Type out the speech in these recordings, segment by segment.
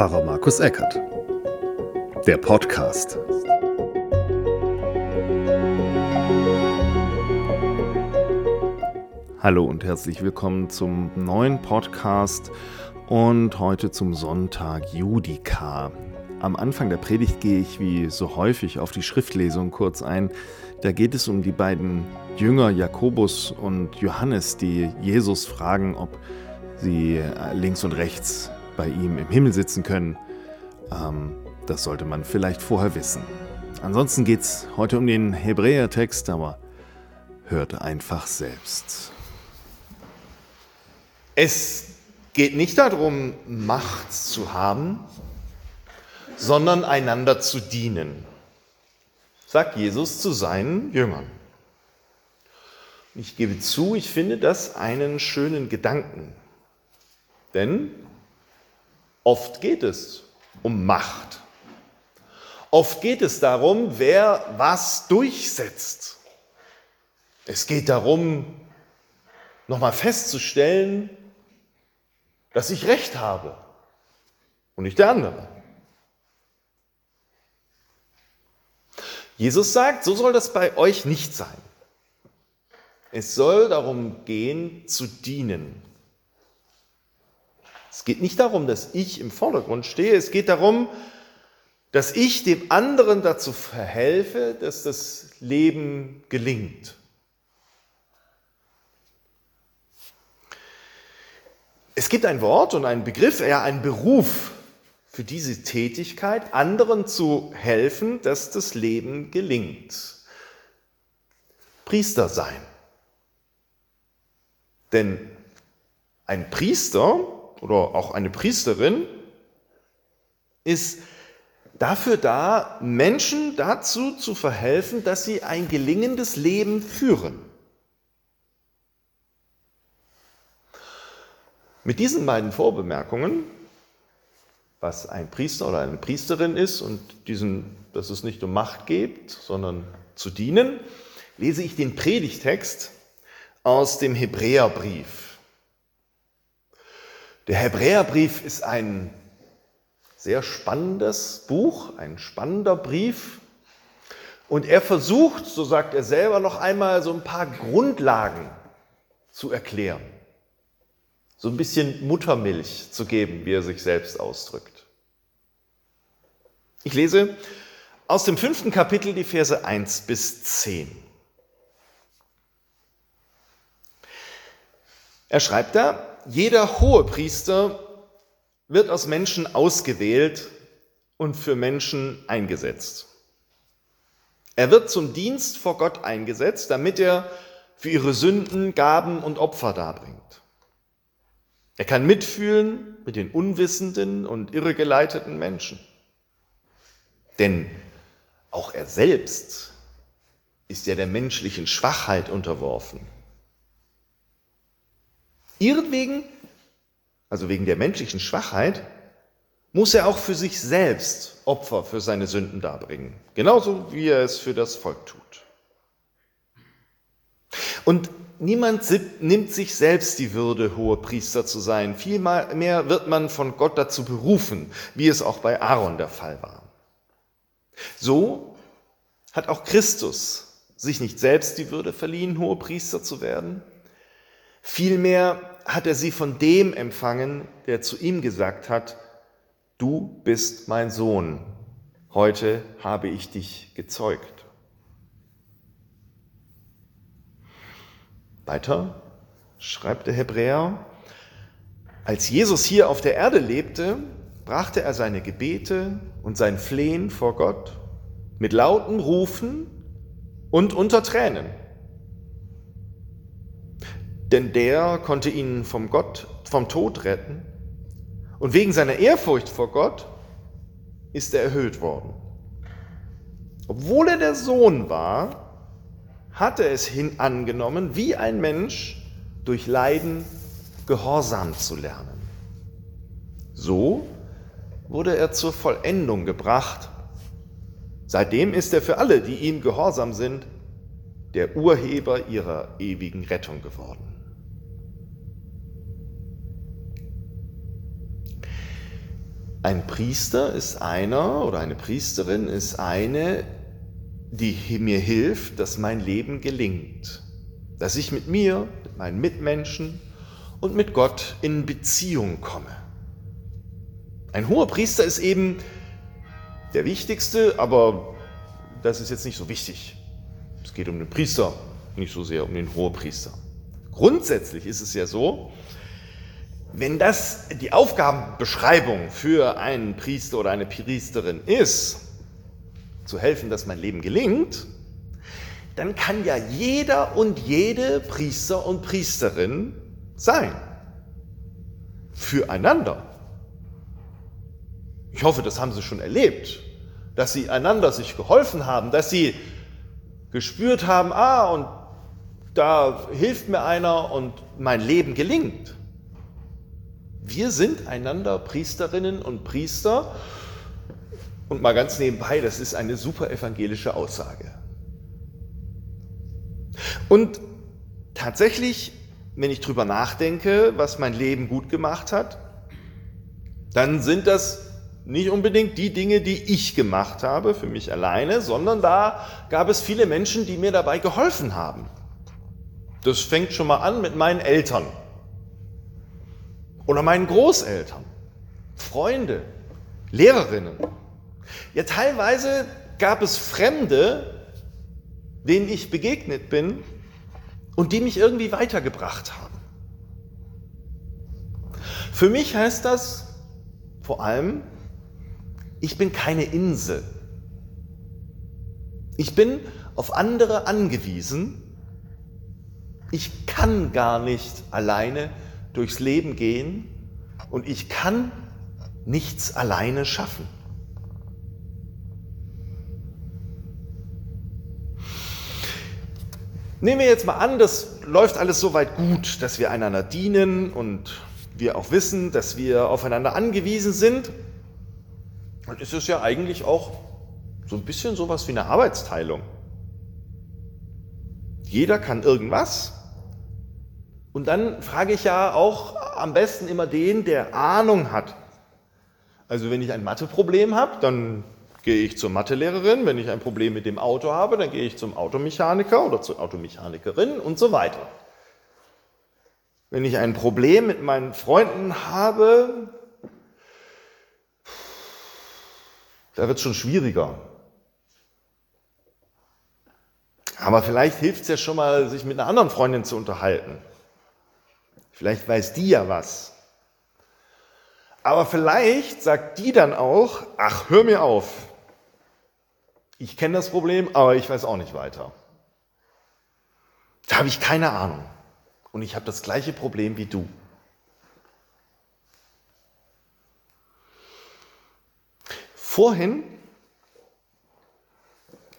Pfarrer Markus Eckert. Der Podcast. Hallo und herzlich willkommen zum neuen Podcast und heute zum Sonntag Judika. Am Anfang der Predigt gehe ich wie so häufig auf die Schriftlesung kurz ein. Da geht es um die beiden Jünger Jakobus und Johannes, die Jesus fragen, ob sie links und rechts bei ihm im Himmel sitzen können. Ähm, das sollte man vielleicht vorher wissen. Ansonsten geht es heute um den Hebräertext, aber hört einfach selbst. Es geht nicht darum, Macht zu haben, sondern einander zu dienen, sagt Jesus zu seinen Jüngern. Ich gebe zu, ich finde das einen schönen Gedanken. Denn oft geht es um Macht. Oft geht es darum, wer was durchsetzt. Es geht darum, nochmal festzustellen, dass ich Recht habe und nicht der andere. Jesus sagt, so soll das bei euch nicht sein. Es soll darum gehen, zu dienen. Es geht nicht darum, dass ich im Vordergrund stehe, es geht darum, dass ich dem anderen dazu verhelfe, dass das Leben gelingt. Es gibt ein Wort und einen Begriff, ja einen Beruf für diese Tätigkeit, anderen zu helfen, dass das Leben gelingt. Priester sein. Denn ein Priester oder auch eine Priesterin ist dafür da, Menschen dazu zu verhelfen, dass sie ein gelingendes Leben führen. Mit diesen beiden Vorbemerkungen, was ein Priester oder eine Priesterin ist und diesen, dass es nicht um Macht geht, sondern zu dienen, lese ich den Predigtext aus dem Hebräerbrief. Der Hebräerbrief ist ein sehr spannendes Buch, ein spannender Brief. Und er versucht, so sagt er selber, noch einmal so ein paar Grundlagen zu erklären so ein bisschen Muttermilch zu geben, wie er sich selbst ausdrückt. Ich lese aus dem fünften Kapitel die Verse 1 bis 10. Er schreibt da, jeder hohe Priester wird aus Menschen ausgewählt und für Menschen eingesetzt. Er wird zum Dienst vor Gott eingesetzt, damit er für ihre Sünden Gaben und Opfer darbringt. Er kann mitfühlen mit den unwissenden und irregeleiteten Menschen. Denn auch er selbst ist ja der menschlichen Schwachheit unterworfen. Ihretwegen, also wegen der menschlichen Schwachheit, muss er auch für sich selbst Opfer für seine Sünden darbringen, genauso wie er es für das Volk tut. Und niemand nimmt sich selbst die Würde, hohe Priester zu sein. Vielmehr wird man von Gott dazu berufen, wie es auch bei Aaron der Fall war. So hat auch Christus sich nicht selbst die Würde verliehen, hohe Priester zu werden. Vielmehr hat er sie von dem empfangen, der zu ihm gesagt hat, du bist mein Sohn, heute habe ich dich gezeugt. Weiter schreibt der Hebräer, als Jesus hier auf der Erde lebte, brachte er seine Gebete und sein Flehen vor Gott mit lauten Rufen und unter Tränen. Denn der konnte ihn vom Gott, vom Tod retten. Und wegen seiner Ehrfurcht vor Gott ist er erhöht worden. Obwohl er der Sohn war, hatte es hin angenommen, wie ein Mensch durch Leiden gehorsam zu lernen. So wurde er zur Vollendung gebracht. Seitdem ist er für alle, die ihm gehorsam sind, der Urheber ihrer ewigen Rettung geworden. Ein Priester ist einer oder eine Priesterin ist eine, die mir hilft, dass mein Leben gelingt. Dass ich mit mir, mit meinen Mitmenschen und mit Gott in Beziehung komme. Ein hoher Priester ist eben der wichtigste, aber das ist jetzt nicht so wichtig. Es geht um den Priester, nicht so sehr um den Hohepriester. Grundsätzlich ist es ja so, wenn das die Aufgabenbeschreibung für einen Priester oder eine Priesterin ist, zu helfen, dass mein Leben gelingt, dann kann ja jeder und jede Priester und Priesterin sein. Füreinander. Ich hoffe, das haben Sie schon erlebt, dass Sie einander sich geholfen haben, dass Sie gespürt haben, ah, und da hilft mir einer und mein Leben gelingt. Wir sind einander Priesterinnen und Priester. Und mal ganz nebenbei, das ist eine super evangelische Aussage. Und tatsächlich, wenn ich drüber nachdenke, was mein Leben gut gemacht hat, dann sind das nicht unbedingt die Dinge, die ich gemacht habe für mich alleine, sondern da gab es viele Menschen, die mir dabei geholfen haben. Das fängt schon mal an mit meinen Eltern oder meinen Großeltern, Freunde, Lehrerinnen. Ja, teilweise gab es Fremde, denen ich begegnet bin und die mich irgendwie weitergebracht haben. Für mich heißt das vor allem, ich bin keine Insel. Ich bin auf andere angewiesen. Ich kann gar nicht alleine durchs Leben gehen und ich kann nichts alleine schaffen. Nehmen wir jetzt mal an, das läuft alles so weit gut, dass wir einander dienen und wir auch wissen, dass wir aufeinander angewiesen sind dann ist es ja eigentlich auch so ein bisschen sowas wie eine Arbeitsteilung. Jeder kann irgendwas. Und dann frage ich ja auch am besten immer den, der Ahnung hat. Also wenn ich ein Matheproblem habe, dann gehe ich zur Mathelehrerin. Wenn ich ein Problem mit dem Auto habe, dann gehe ich zum Automechaniker oder zur Automechanikerin und so weiter. Wenn ich ein Problem mit meinen Freunden habe, da wird es schon schwieriger. Aber vielleicht hilft es ja schon mal, sich mit einer anderen Freundin zu unterhalten. Vielleicht weiß die ja was. Aber vielleicht sagt die dann auch, ach, hör mir auf. Ich kenne das Problem, aber ich weiß auch nicht weiter. Da habe ich keine Ahnung. Und ich habe das gleiche Problem wie du. Vorhin,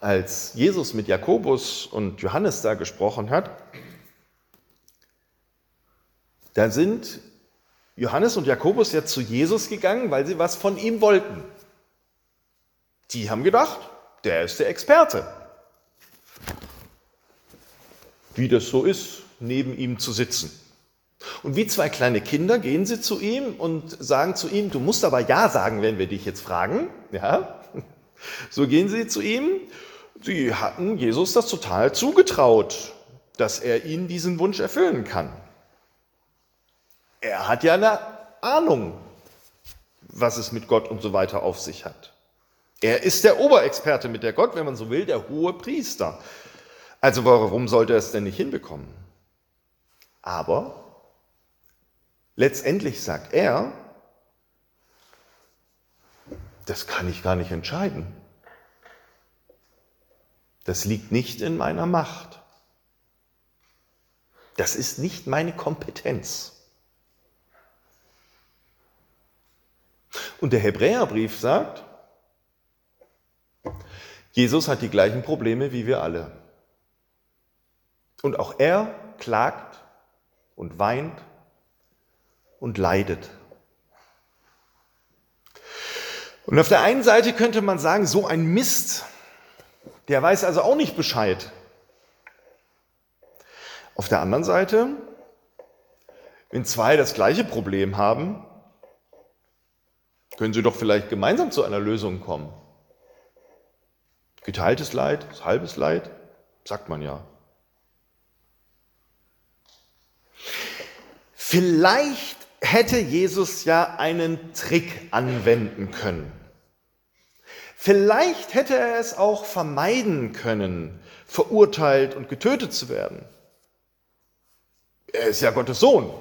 als Jesus mit Jakobus und Johannes da gesprochen hat, da sind Johannes und Jakobus ja zu Jesus gegangen, weil sie was von ihm wollten. Die haben gedacht, der ist der Experte. Wie das so ist, neben ihm zu sitzen. Und wie zwei kleine Kinder gehen sie zu ihm und sagen zu ihm, du musst aber Ja sagen, wenn wir dich jetzt fragen. Ja? So gehen sie zu ihm. Sie hatten Jesus das total zugetraut, dass er ihnen diesen Wunsch erfüllen kann. Er hat ja eine Ahnung, was es mit Gott und so weiter auf sich hat. Er ist der Oberexperte mit der Gott, wenn man so will, der hohe Priester. Also warum sollte er es denn nicht hinbekommen? Aber Letztendlich sagt er, das kann ich gar nicht entscheiden. Das liegt nicht in meiner Macht. Das ist nicht meine Kompetenz. Und der Hebräerbrief sagt, Jesus hat die gleichen Probleme wie wir alle. Und auch er klagt und weint und leidet. Und auf der einen Seite könnte man sagen, so ein Mist, der weiß also auch nicht Bescheid. Auf der anderen Seite, wenn zwei das gleiche Problem haben können Sie doch vielleicht gemeinsam zu einer Lösung kommen. Geteiltes Leid, halbes Leid, sagt man ja. Vielleicht hätte Jesus ja einen Trick anwenden können. Vielleicht hätte er es auch vermeiden können, verurteilt und getötet zu werden. Er ist ja Gottes Sohn.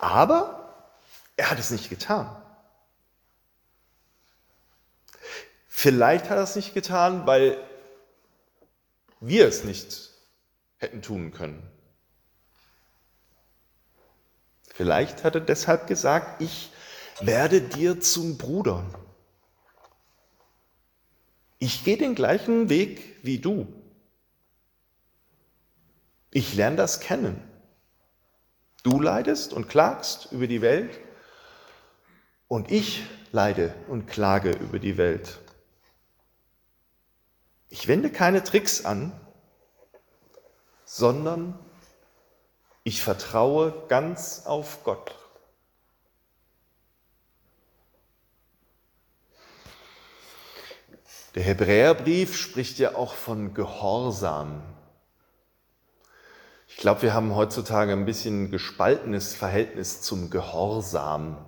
Aber er hat es nicht getan. Vielleicht hat er es nicht getan, weil wir es nicht hätten tun können. Vielleicht hat er deshalb gesagt, ich werde dir zum Bruder. Ich gehe den gleichen Weg wie du. Ich lerne das kennen. Du leidest und klagst über die Welt und ich leide und klage über die Welt. Ich wende keine Tricks an, sondern ich vertraue ganz auf Gott. Der Hebräerbrief spricht ja auch von Gehorsam. Ich glaube, wir haben heutzutage ein bisschen gespaltenes Verhältnis zum Gehorsam.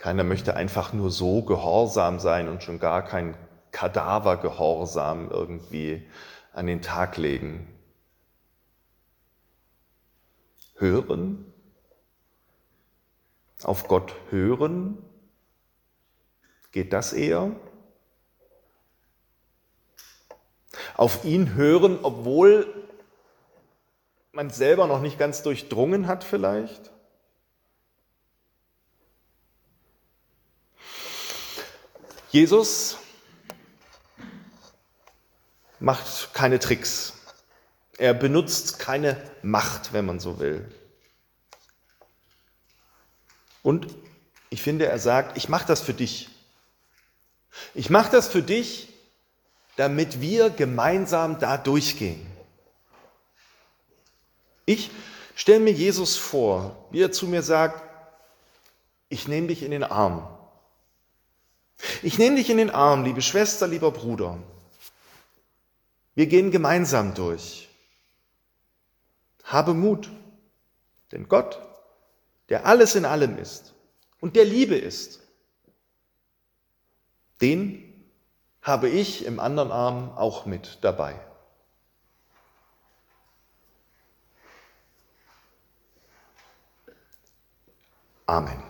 Keiner möchte einfach nur so gehorsam sein und schon gar kein Kadavergehorsam irgendwie an den Tag legen. Hören, auf Gott hören, geht das eher? Auf ihn hören, obwohl man selber noch nicht ganz durchdrungen hat vielleicht? Jesus macht keine Tricks. Er benutzt keine Macht, wenn man so will. Und ich finde, er sagt, ich mache das für dich. Ich mache das für dich, damit wir gemeinsam da durchgehen. Ich stelle mir Jesus vor, wie er zu mir sagt, ich nehme dich in den Arm. Ich nehme dich in den Arm, liebe Schwester, lieber Bruder. Wir gehen gemeinsam durch. Habe Mut, denn Gott, der alles in allem ist und der Liebe ist, den habe ich im anderen Arm auch mit dabei. Amen.